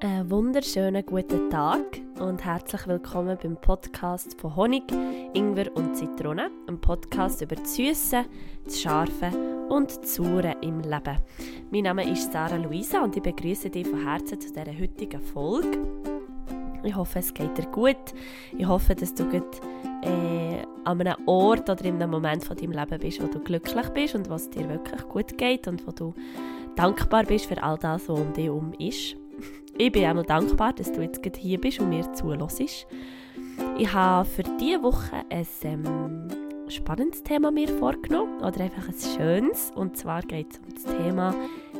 Einen wunderschönen guten Tag und herzlich willkommen beim Podcast von Honig, Ingwer und Zitrone, einem Podcast über das Süße, das Scharfe und das Saure im Leben. Mein Name ist Sarah Luisa und ich begrüße dich von Herzen zu dieser heutigen Folge. Ich hoffe, es geht dir gut. Ich hoffe, dass du gut, äh, an einem Ort oder in einem Moment von deinem Leben bist, wo du glücklich bist und was dir wirklich gut geht und wo du dankbar bist für all das, was um dich herum ist. Ich bin auch dankbar, dass du jetzt hier bist und mir zuhörst. Ich habe für diese Woche ein ähm, spannendes Thema mir vorgenommen oder einfach ein schönes. Und zwar geht es um das Thema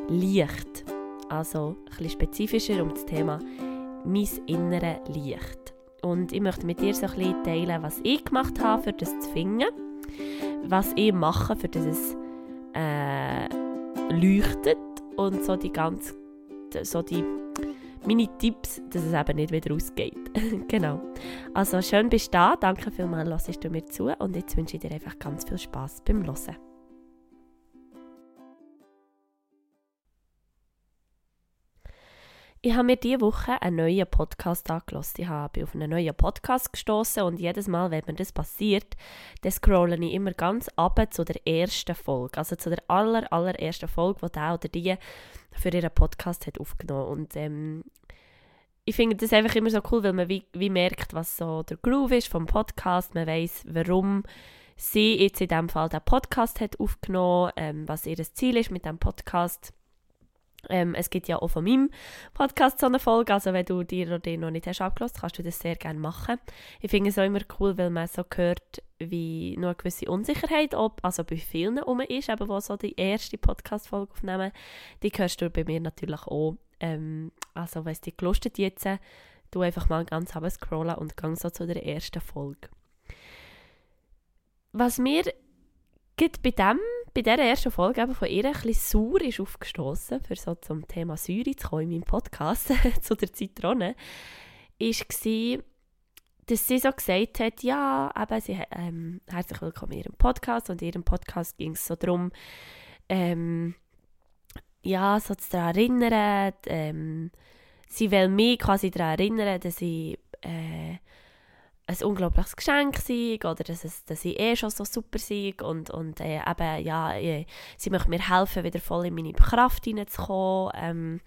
Licht. Also bisschen spezifischer um das Thema mein innere Licht. Und ich möchte mit dir so ein bisschen teilen, was ich gemacht habe, für das zu finden. Was ich mache, für das es äh, leuchtet. Und so die ganz, so die meine Tipps, dass es eben nicht wieder ausgeht. genau. Also schön bist du da, danke vielmals, hörst du mir zu und jetzt wünsche ich dir einfach ganz viel Spaß beim Hören. Ich habe mir diese Woche einen neuen Podcast angelassen. Ich habe auf einen neuen Podcast gestoßen und jedes Mal, wenn mir das passiert, dann scrolle ich immer ganz ab zu der ersten Folge. Also zu der aller, allerersten Folge, die der oder die für ihren Podcast hat aufgenommen. Und ähm, ich finde das einfach immer so cool, weil man wie, wie merkt, was so der Groove ist vom Podcast. Man weiß, warum sie jetzt in diesem Fall den Podcast hat aufgenommen, ähm, was ihr Ziel ist mit dem Podcast ähm, es gibt ja auch von meinem Podcast so eine Folge, also wenn du dir oder den noch nicht hast abgelassen, kannst du das sehr gerne machen. Ich finde es auch immer cool, weil man so hört, wie noch eine gewisse Unsicherheit, ob, also bei vielen um ist, eben wo so die erste Podcast-Folge aufnehmen, die hörst du bei mir natürlich auch. Ähm, also wenn es dich gelustet jetzt, du einfach mal ganz scrollen und gang so zu der ersten Folge. Was mir bei dem bei dieser ersten Folge eben von ihr ein bisschen sauer ist aufgestoßen, für so zum Thema Säure zu kommen in meinem Podcast, zu der Zitrone, war, dass sie so gesagt hat, ja, eben, sie, ähm, herzlich willkommen in ihrem Podcast und in ihrem Podcast ging es so darum, ähm, ja, so zu daran erinnern, ähm, sie will mich quasi daran erinnern, dass ich äh, ein unglaubliches Geschenk sei oder dass, es, dass ich eh schon so super sei und, und äh, eben, ja, äh, sie möchte mir helfen, wieder voll in meine Kraft hineinzukommen. Ähm,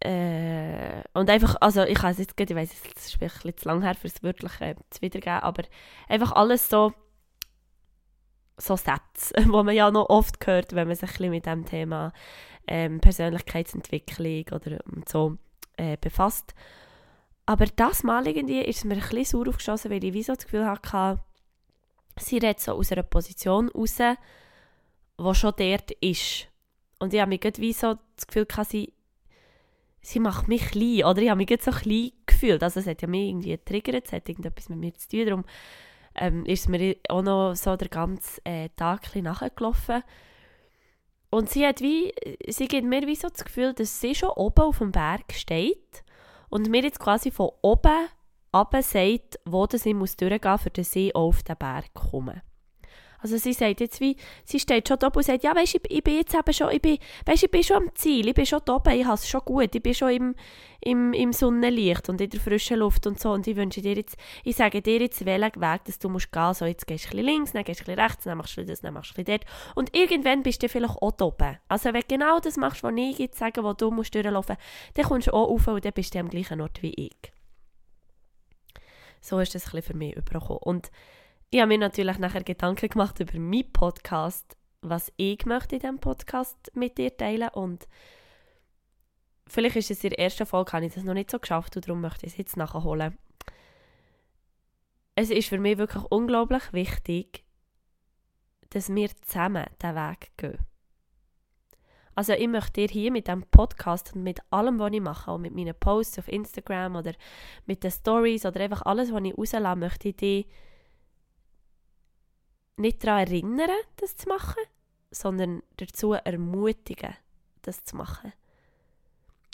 äh, und einfach, also ich weiß jetzt ich weiß es ist ein bisschen zu lang her, für es wirklich zu wiedergeben, aber einfach alles so so Sätze, die man ja noch oft hört, wenn man sich ein bisschen mit dem Thema ähm, Persönlichkeitsentwicklung oder so äh, befasst. Aber das Mal irgendwie ist mir ein bisschen sauer aufgeschossen, weil ich wie so das Gefühl hatte, sie redet so aus einer Position raus, die schon dort ist. Und ich habe mich wie so das Gefühl gehabt, sie, sie macht mich klein, oder ich habe mich so klein gefühlt. Also es hat ja mich irgendwie getriggert, es hat irgendetwas mit mir zu tun, darum ähm, ist mir auch noch so den ganzen äh, Tag ein nachgelaufen. Und sie hat wie, sie gibt mir wie so das Gefühl, dass sie schon oben auf dem Berg steht und mir jetzt quasi von oben ab sagt, wo ich durchgehen muss, dass ich auf den Berg komme. Also sie sagt jetzt wie, sie steht schon da und sagt, ja weisst, ich, ich bin jetzt eben schon, ich bin, weißt, ich bin schon am Ziel, ich bin schon da oben, ich habe es schon gut, ich bin schon im, im, im Sonnenlicht und in der frischen Luft und so und ich wünsche dir jetzt, ich sage dir jetzt, welchen Weg dass du musst gehen, so jetzt gehst du ein links, dann gehst du ein rechts, dann machst du das, dann machst du dort und irgendwann bist du vielleicht auch da oben. Also wenn du genau das machst, was ich jetzt sage, wo du musst durchlaufen, dann kommst du auch rauf und dann bist du am gleichen Ort wie ich. So ist das ein bisschen für mich übergekommen. Und ich habe mir natürlich nachher Gedanken gemacht über meinen Podcast, was ich möchte in diesem Podcast mit dir teilen und vielleicht ist es in der ersten Folge, habe ich das noch nicht so geschafft und darum möchte ich es jetzt nachholen. Es ist für mich wirklich unglaublich wichtig, dass wir zusammen den Weg gehen. Also ich möchte dir hier mit diesem Podcast und mit allem, was ich mache, auch mit meinen Posts auf Instagram oder mit den Stories oder einfach alles, was ich rauslasse, möchte ich dir nicht daran erinnern, das zu machen, sondern dazu ermutigen, das zu machen.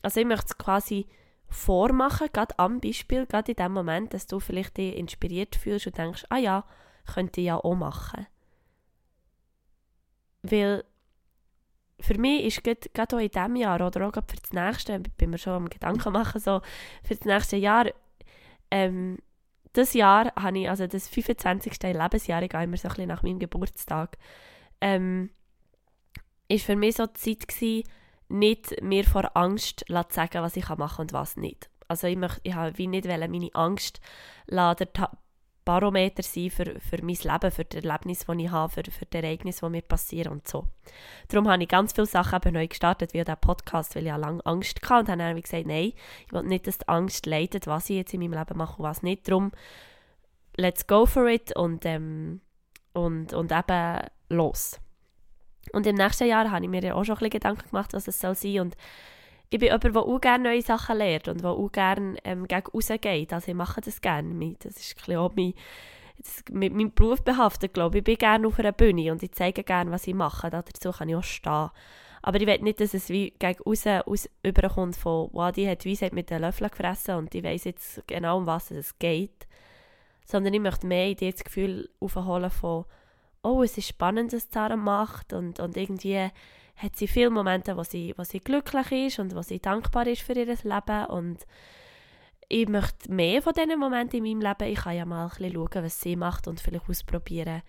Also ich möchte es quasi vormachen, gerade am Beispiel, gerade in dem Moment, dass du vielleicht dich inspiriert fühlst und denkst, ah ja, könnte ich ja auch machen. Weil für mich ist gerade auch in diesem Jahr oder auch für das nächste, ich bin mir schon am Gedanken machen, so für das nächste Jahr, ähm, das Jahr habe ich, also das 25. Lebensjahr, ich gehe immer so ein nach meinem Geburtstag, ähm, ist für mich so die Zeit gewesen, nicht mir vor Angst zu sagen, was ich machen und was nicht. Also ich, möchte, ich wie nicht meine Angst der Barometer sein für, für mein Leben, für das Erlebnis, das ich habe, für, für die Ereignisse, die mir passieren und so. Darum habe ich ganz viele Sachen neu gestartet, wie der Podcast, weil ich lange Angst hatte und habe dann gesagt, nein, ich will nicht, dass die Angst leitet, was ich jetzt in meinem Leben mache und was nicht. Darum, let's go for it und, ähm, und, und eben los. Und im nächsten Jahr habe ich mir ja auch schon ein bisschen Gedanken gemacht, was es soll sein und ich bin jemand, der auch gerne neue Sachen lernt und der auch gerne ähm, gegen rausgeht. Also ich mache das gerne. Das ist auch mein, das, mit meinem Beruf behaftet, glaube ich. Ich bin gerne auf einer Bühne und ich zeige gerne, was ich mache. Dazu kann ich auch stehen. Aber ich will nicht, dass es wie gegen raus, aus überkommt von, wow, die hat Weisheit mit den Löffeln gefressen und ich weiß jetzt genau, um was es geht. Sondern ich möchte mehr in das Gefühl aufholen von, oh, es ist spannend, was Sarah macht und, und irgendwie hat sie viele Momente, wo sie, wo sie glücklich ist und wo sie dankbar ist für ihr Leben und ich möchte mehr von diesen Momenten in meinem Leben. Ich kann ja mal ein bisschen schauen, was sie macht und vielleicht ausprobieren,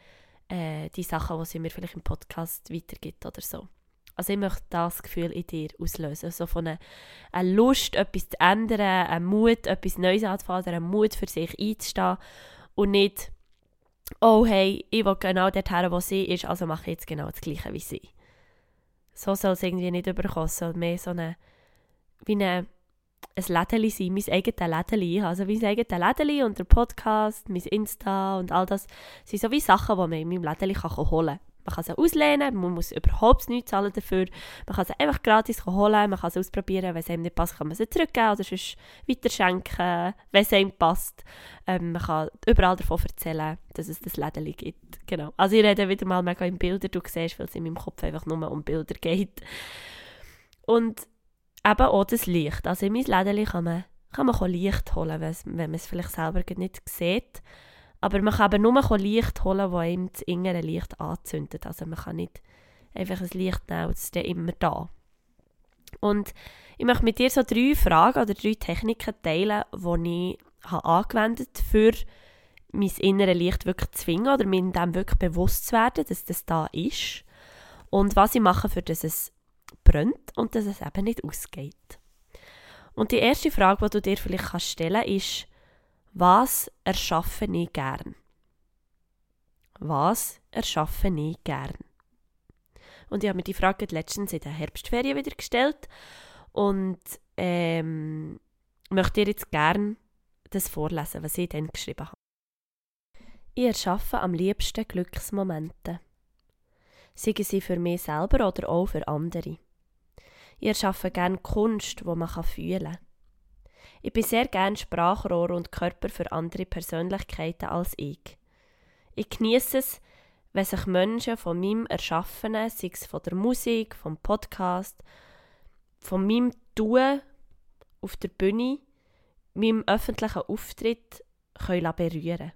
äh, die Sachen, die sie mir vielleicht im Podcast weitergibt oder so. Also ich möchte das Gefühl in dir auslösen, so von einer, einer Lust, etwas zu ändern, ein Mut, etwas Neues anzufangen, ein Mut für sich einzustehen und nicht, oh hey, ich will genau dorthin, wo sie ist, also mache ich jetzt genau das Gleiche wie sie so soll es irgendwie nicht überkommen. Es soll mehr so eine, wie eine, ein Lädeli sein, mein eigenes Lädeli. Also mein eigenes Lädeli und der Podcast, mein Insta und all das sind so wie Sachen, die man in meinem Lädeli holen kann. Man kann sie auslehnen, man muss überhaupt nichts zahlen dafür. Man kann sie einfach gratis holen, man kann sie ausprobieren. Wenn es einem nicht passt, kann man sie zurückgeben oder sonst weiterschenken, wenn es einem passt. Ähm, man kann überall davon erzählen, dass es das Läden gibt. Genau. Also ich rede wieder mal mega in Bildern, du siehst, weil es in meinem Kopf einfach nur um Bilder geht. Und eben auch das Licht. Also in mein Läden kann man, kann man Licht holen, wenn man es vielleicht selber nicht sieht. Aber man kann eben nur Licht holen, das einem das innere Licht anzündet. Also man kann nicht einfach ein Licht nehmen und ist dann immer da. Und ich möchte mit dir so drei Fragen oder drei Techniken teilen, die ich habe angewendet habe, für mein innere Licht wirklich zu zwingen oder mir dem wirklich bewusst zu werden, dass das da ist. Und was ich mache, für dass es brennt und dass es eben nicht ausgeht. Und die erste Frage, die du dir vielleicht stellen kannst, ist, was erschaffe ich gern? Was erschaffe ich gern? Und ich habe mir die Frage letztens in der Herbstferien wieder gestellt und ähm, möchte dir jetzt gern das vorlesen, was ich dann geschrieben habe. Ich erschaffe am liebsten Glücksmomente. Seien sie für mich selber oder auch für andere. Ich erschaffe gern Kunst, die man fühlen kann. Ich bin sehr gern Sprachrohr und Körper für andere Persönlichkeiten als ich. Ich genieße es, wenn sich Menschen von meinem Erschaffenen, sei es von der Musik, vom Podcast, von meinem Tun auf der Bühne, meinem öffentlichen Auftritt können berühren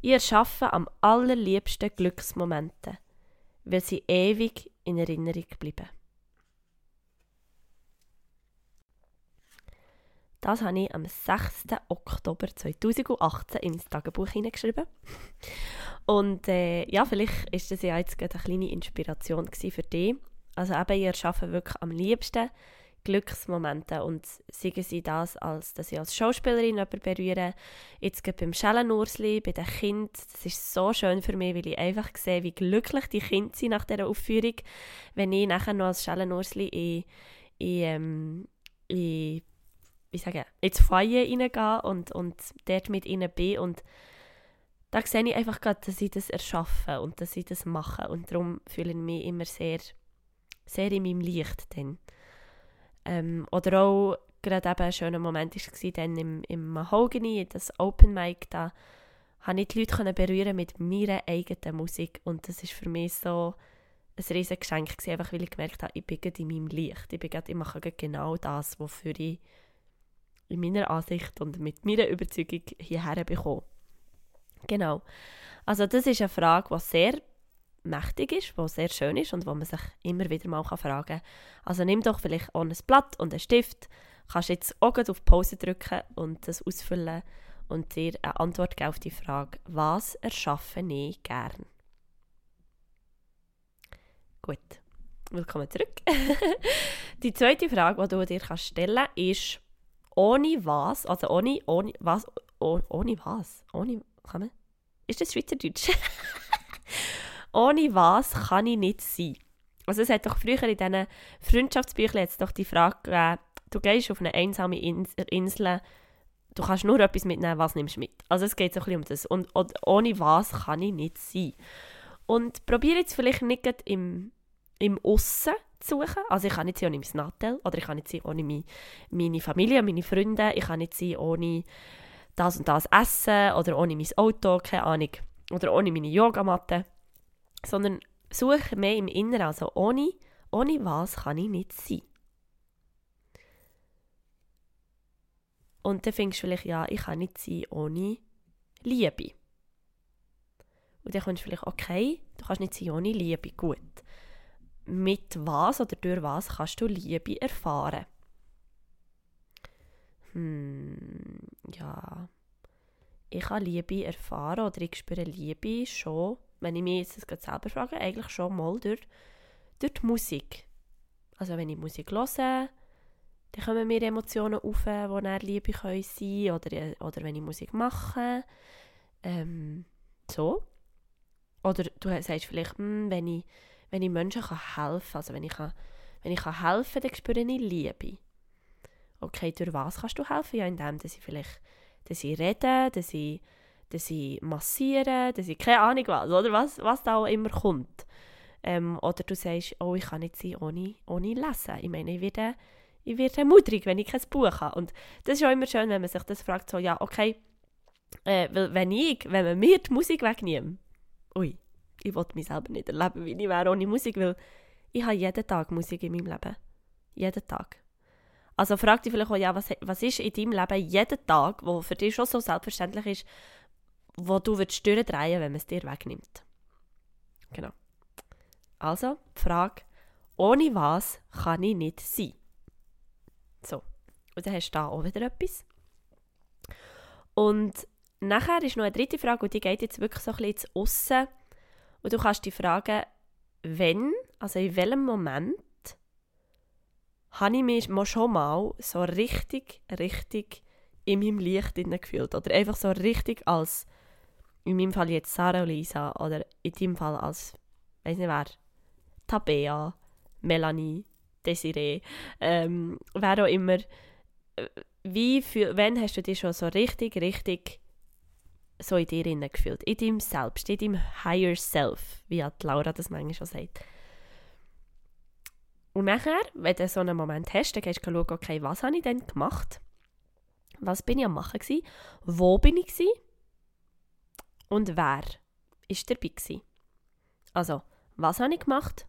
Ich erschaffe am allerliebsten Glücksmomente, weil sie ewig in Erinnerung bleiben. Das habe ich am 6. Oktober 2018 ins Tagebuch hineingeschrieben. Und äh, ja, vielleicht ist das ja jetzt eine kleine Inspiration für dich. Also eben, ihr schafft wirklich am liebsten Glücksmomente und sagen sie das, als dass ich als Schauspielerin jemanden berühre. Jetzt geht beim Schellenursli, bei den Kindern, das ist so schön für mich, weil ich einfach sehe, wie glücklich die Kinder sind nach dieser Aufführung. Wenn ich nachher noch als Schellenursli in, in, ähm, in wie sagen, ins Feuer reingehen und, und dort mit ihnen bin. Und da sehe ich einfach gerade, dass sie das erschaffen und dass sie das machen. Und darum fühle ich mich immer sehr, sehr in meinem Licht. Dann. Ähm, oder auch gerade eben ein schöner Moment war dann im, im Mahogany, das Open Mic, da konnte ich die Leute berühren mit meiner eigenen Musik. Und das ist für mich so ein riesiges Geschenk, einfach weil ich gemerkt habe, ich bin in meinem Licht. Ich, bin grad, ich mache genau das, wofür ich in meiner Ansicht und mit meiner Überzeugung hierher bekommen. Genau. Also das ist eine Frage, die sehr mächtig ist, was sehr schön ist und wo man sich immer wieder mal fragen kann. Also nimm doch vielleicht auch ein Blatt und einen Stift, kannst jetzt auch auf Pause drücken und das ausfüllen und dir eine Antwort geben auf die Frage, was erschaffe ich gern? Gut, willkommen zurück. die zweite Frage, die du dir stellen kannst, ist, ohne was, also ohne, ohne was, oh, ohne was, ohne, kann man, ist das Schweizerdeutsch? ohne was kann ich nicht sein? Also es hat doch früher in diesen Freundschaftsbüchern jetzt doch die Frage gegeben, du gehst auf eine einsame Insel, du kannst nur etwas mitnehmen, was nimmst du mit? Also es geht so ein um das. Und, und ohne was kann ich nicht sein? Und probiere jetzt vielleicht nicht im, im Aussen zu suchen. Also ich kann nicht sein ohne mein Nattel oder ich kann nicht sein ohne meine, meine Familie, meine Freunde. Ich kann nicht sein ohne das und das Essen oder ohne mein Auto, keine Ahnung. Oder ohne meine Yogamatte. Sondern suche mehr im Inneren. Also ohne, ohne was kann ich nicht sein. Und dann findest du vielleicht, ja, ich kann nicht sein ohne Liebe. Und dann kommst du vielleicht, okay, du kannst nicht sein ohne Liebe, gut. Mit was oder durch was kannst du Liebe erfahren? Hm, ja. Ich kann Liebe erfahren oder ich spüre Liebe schon, wenn ich mich jetzt das selber frage, eigentlich schon mal durch, durch die Musik. Also wenn ich Musik höre, dann kommen mir Emotionen auf, die dann Liebe können sein oder, oder wenn ich Musik mache. Ähm, so. Oder du sagst vielleicht, hm, wenn, ich, wenn ich Menschen kann helfen kann, also wenn ich, kann, wenn ich kann helfen dann spüre ich Liebe. Okay, durch was kannst du helfen? Ja, indem dass ich vielleicht dass ich rede, dass ich, dass ich massiere, dass ich keine Ahnung was, oder was, was da auch immer kommt. Ähm, oder du sagst, oh, ich kann nicht sein ohne, ohne lesen. Ich meine, ich werde ich werde ermutigt, wenn ich kein Buch habe. Und das ist auch immer schön, wenn man sich das fragt, so, ja, okay, äh, wenn ich, wenn man mir die Musik wegnimmt, ui, ich will mich selber nicht erleben, wie ich wäre ohne Musik, weil ich habe jeden Tag Musik in meinem Leben. Jeden Tag. Also frag dich vielleicht auch, ja, was, was ist in deinem Leben jeden Tag, wo für dich schon so selbstverständlich ist, wo du würdest drehen, wenn man es dir wegnimmt. Genau. Also, die Frage, ohne was kann ich nicht sein? So. Und dann hast du da auch wieder etwas. Und nachher ist noch eine dritte Frage, und die geht jetzt wirklich so ein bisschen Aussen. Und du kannst dich fragen, wenn, also in welchem Moment, habe ich mich schon mal so richtig, richtig in meinem Licht gefühlt. Oder einfach so richtig als, in meinem Fall jetzt Sarah Lisa, oder in deinem Fall als, weiß nicht wer, Tabea, Melanie, Desiree, ähm, wer auch immer, äh, wie für, wann hast du dich schon so richtig, richtig so in dir gefühlt? In deinem Selbst, in deinem Higher Self, wie hat Laura das manchmal schon sagt. Und nachher, wenn du so einen Moment hast, dann gehst du schauen, okay, was habe ich denn gemacht? Was bin ich am machen gewesen? Wo bin ich gewesen? Und wer ist dabei gewesen? Also, was habe ich gemacht?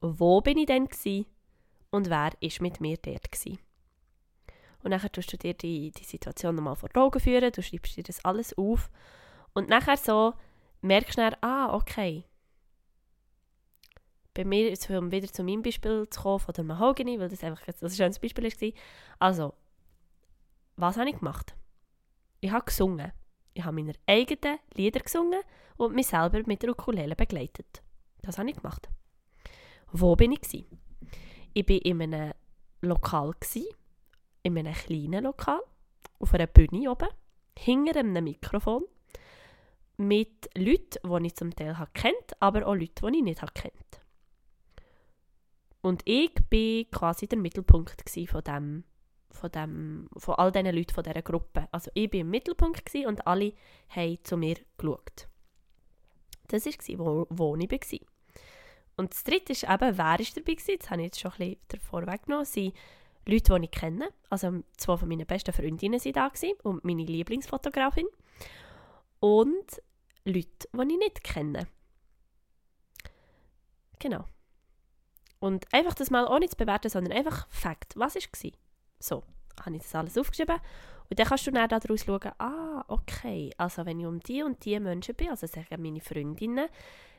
Wo bin ich denn gewesen? und wer ist mit mir dort gewesen. Und dann tust du dir die, die Situation nochmal vor Augen führen, du schreibst dir das alles auf und nachher so merkst du dann, ah, okay. Bei mir, um wieder zu meinem Beispiel zu kommen, von der Mahogany, weil das einfach ein schönes Beispiel war. Also, was habe ich gemacht? Ich habe gesungen. Ich habe meine eigenen Lieder gesungen und mich selber mit der Ukulele begleitet. Das habe ich gemacht. Wo bin ich? Ich war in einem Lokal, gewesen, in einem kleinen Lokal, auf einer Bühne oben, hinter einem Mikrofon, mit Leuten, die ich zum Teil kennt, aber auch Leute, die ich nicht kennt. Und ich war quasi der Mittelpunkt von dem, von, dem, von all diesen Leuten von dieser Gruppe. Also ich war im Mittelpunkt und alle haben zu mir geschaut. Das war, wo, wo ich war. Und das dritte ist eben, wer ist dabei? Das habe ich jetzt schon ein bisschen davor weggenommen. Leute, die ich kenne. Also zwei von meinen besten Freundinnen waren da und meine Lieblingsfotografin. Und Leute, die ich nicht kenne. Genau. Und einfach das mal ohne zu bewerten, sondern einfach Fakt. Was war? So, habe ich das alles aufgeschrieben. Und dann kannst du dann daraus schauen, ah, okay, also wenn ich um die und die Menschen bin, also sagen meine Freundinnen,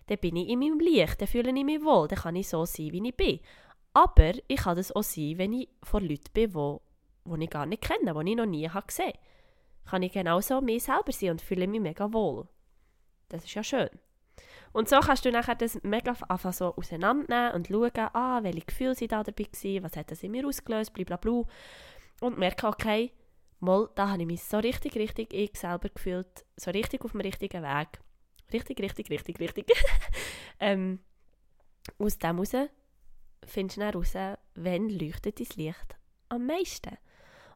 dann bin ich in meinem Licht, dann fühle ich mich wohl, dann kann ich so sein, wie ich bin. Aber ich kann das auch sein, wenn ich vor Leuten bin, die, die ich gar nicht kenne, die ich noch nie habe gesehen habe. Kann ich genauso mir selber sein und fühle mich mega wohl. Das ist ja schön. Und so kannst du nachher das mega einfach so auseinandernehmen und schauen, ah, welche Gefühle sind da dabei gewesen, was hat das in mir ausgelöst, blablabla. Und merken, okay, mal, da habe ich mich so richtig, richtig ich selber gefühlt, so richtig auf dem richtigen Weg. Richtig, richtig, richtig, richtig. ähm, aus dem heraus findest du heraus, wann leuchtet dein Licht am meisten.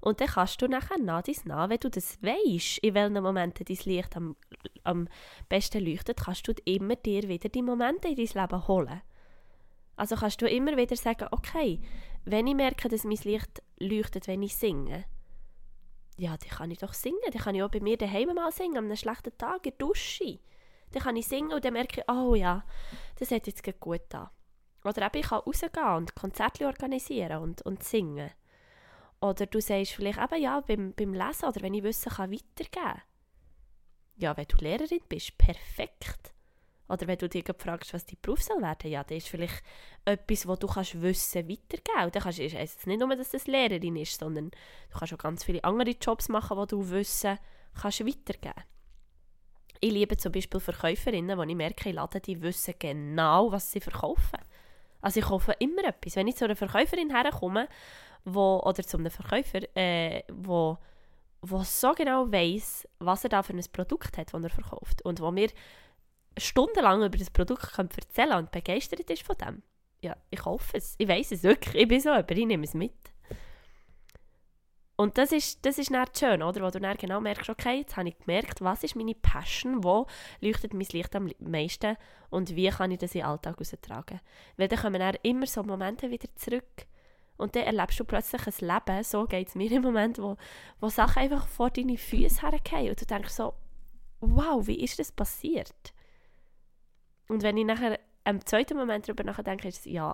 Und dann kannst du nachher nach dies nach, wenn du das weißt, in welchen Momenten dein Licht am, am besten leuchtet, kannst du immer dir wieder die Momente in dein Leben holen. Also kannst du immer wieder sagen, okay, wenn ich merke, dass mein Licht leuchtet, wenn ich singe, ja, dann kann ich doch singen. Dann kann ich auch bei mir daheim mal singen, an einem schlechten Tag in der Dusche. Dann kann ich singen und dann merke ich, oh ja, das hat jetzt gut an. Oder eben, ich kann rausgehen und Konzerte organisieren und, und singen. Oder du sagst vielleicht eben, ja, beim, beim Lesen oder wenn ich Wissen kann weitergeben Ja, wenn du Lehrerin bist, perfekt. Oder wenn du dich fragst, was dein Beruf soll werden, ja, das ist vielleicht etwas, wo du kannst Wissen weitergeben. Und dann kannst, ist es nicht nur, dass das Lehrerin ist, sondern du kannst auch ganz viele andere Jobs machen, wo du Wissen kannst weitergeben Ich liebe zum Beispiel Verkäuferinnen, wo ich merke, ich lade die wissen genau, was sie verkaufen. Also ich kaufe immer etwas. Wenn ich zu einer Verkäuferin herkomme wo, oder zu einem Verkäufer, äh, wo, wo so genau weiß, was er da für ein Produkt hat, das er verkauft und wo mir stundenlang über das Produkt kann erzählen und begeistert ist von dem. Ja, ich kaufe es. Ich weiß es wirklich. Ich bin so, aber ich nehme es mit. Und das ist, das ist dann schön, oder? Wo du dann genau merkst, okay, jetzt habe ich gemerkt, was ist meine Passion, wo leuchtet mein Licht am meisten und wie kann ich das in den Alltag austragen. Weil dann kommen dann immer so Momente wieder zurück, und dann erlebst du plötzlich ein Leben, so geht es mir im Moment, wo, wo Sachen einfach vor deine Füße hergehen und du denkst so, wow, wie ist das passiert? Und wenn ich nachher im zweiten Moment darüber nachdenke, ist es, ja,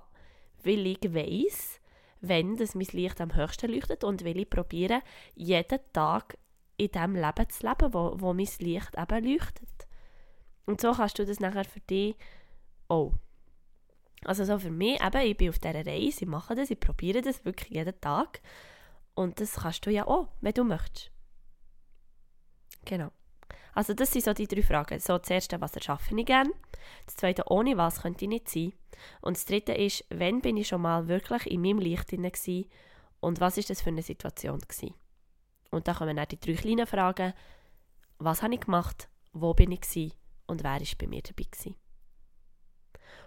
weil ich weiss, wenn das mein Licht am höchsten leuchtet und will ich probieren, jeden Tag in dem Leben zu leben, wo, wo mein Licht eben leuchtet. Und so kannst du das nachher für dich auch. Also so für mich, eben, ich bin auf dieser Reise, ich mache das, ich probiere das wirklich jeden Tag. Und das kannst du ja auch, wenn du möchtest. Genau. Also das sind so die drei Fragen. So das erste, was erschaffe ich gerne? Das zweite, ohne was könnte ich nicht sein? Und das dritte ist, wann bin ich schon mal wirklich in meinem Licht gewesen? Und was ist das für eine Situation gewesen? Und dann kommen dann die drei kleinen Fragen. Was habe ich gemacht? Wo bin ich gewesen? Und wer ist bei mir dabei gewesen?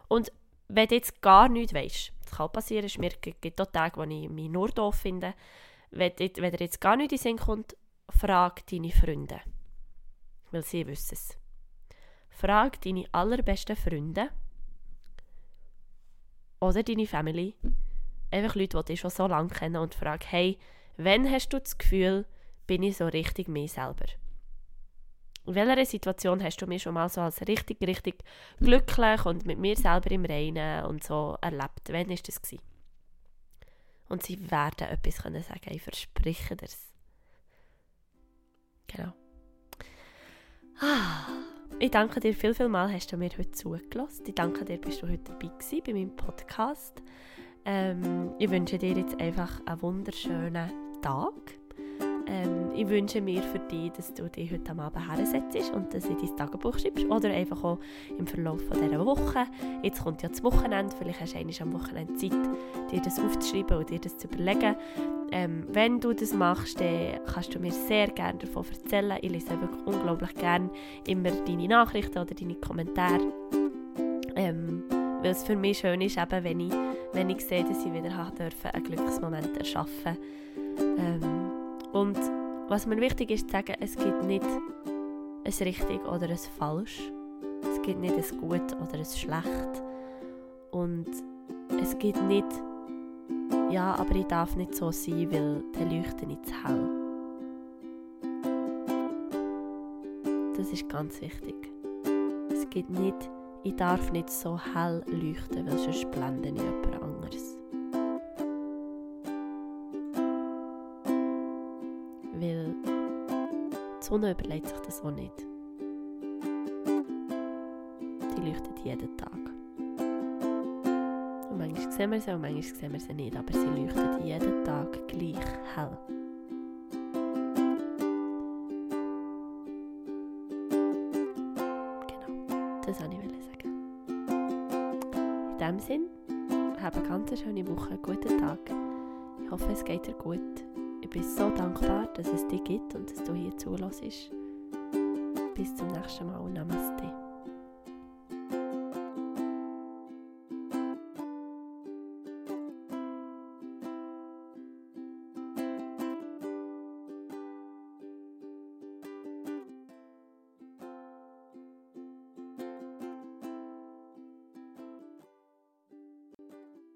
Und wenn du jetzt gar nichts weißt, das kann passieren, es gibt auch Tage, wo ich mich nur doof finde, wenn, wenn dir jetzt gar nichts in den Sinn kommt, frag deine Freunde. Weil sie wissen es. Frag deine allerbesten Freunde oder deine Family, einfach Leute, die dich schon so lange kennen und frag, hey, wann hast du das Gefühl, bin ich so richtig mir selber? In welcher Situation hast du mich schon mal so als richtig, richtig glücklich und mit mir selber im Reinen und so erlebt? Wann war das? Gewesen? Und sie werden etwas können sagen, ich verspreche dir's. Genau. Ich danke dir viel, viel mal, hast du mir heute zugelassen. Ich danke dir, bist du heute dabei gewesen bei meinem Podcast. Ähm, ich wünsche dir jetzt einfach einen wunderschönen Tag ähm, ich wünsche mir für dich, dass du dich heute Abend hersetzt und dass du dein Tagebuch schreibst oder einfach auch im Verlauf von dieser Woche. Jetzt kommt ja das Wochenende, vielleicht hast du einmal am Wochenende Zeit, dir das aufzuschreiben und dir das zu überlegen. Ähm, wenn du das machst, dann kannst du mir sehr gerne davon erzählen. Ich lese wirklich unglaublich gerne immer deine Nachrichten oder deine Kommentare. Ähm, weil es für mich schön ist, eben, wenn, ich, wenn ich sehe, dass ich wieder dürfen, einen Glücksmoment erschaffen ähm, und was mir wichtig ist zu sagen, es gibt nicht ein richtig oder ein falsch. Es gibt nicht ein gut oder ein schlecht. Und es gibt nicht, ja, aber ich darf nicht so sein, weil der leuchtet nicht zu hell. Das ist ganz wichtig. Es gibt nicht, ich darf nicht so hell leuchten, weil sonst blende ich jemand anderes. Sonne überlegt sich das auch nicht. Die leuchten jeden Tag. Und manchmal sehen wir sie und manchmal sehen wir sie nicht, aber sie leuchten jeden Tag gleich hell. Genau, das wollte ich sagen. In diesem Sinn, habe eine ganz schöne Woche, einen guten Tag. Ich hoffe, es geht dir gut. Ich bin so dankbar, dass es dich gibt und dass du hier zulässt. Bis zum nächsten Mal. Namaste.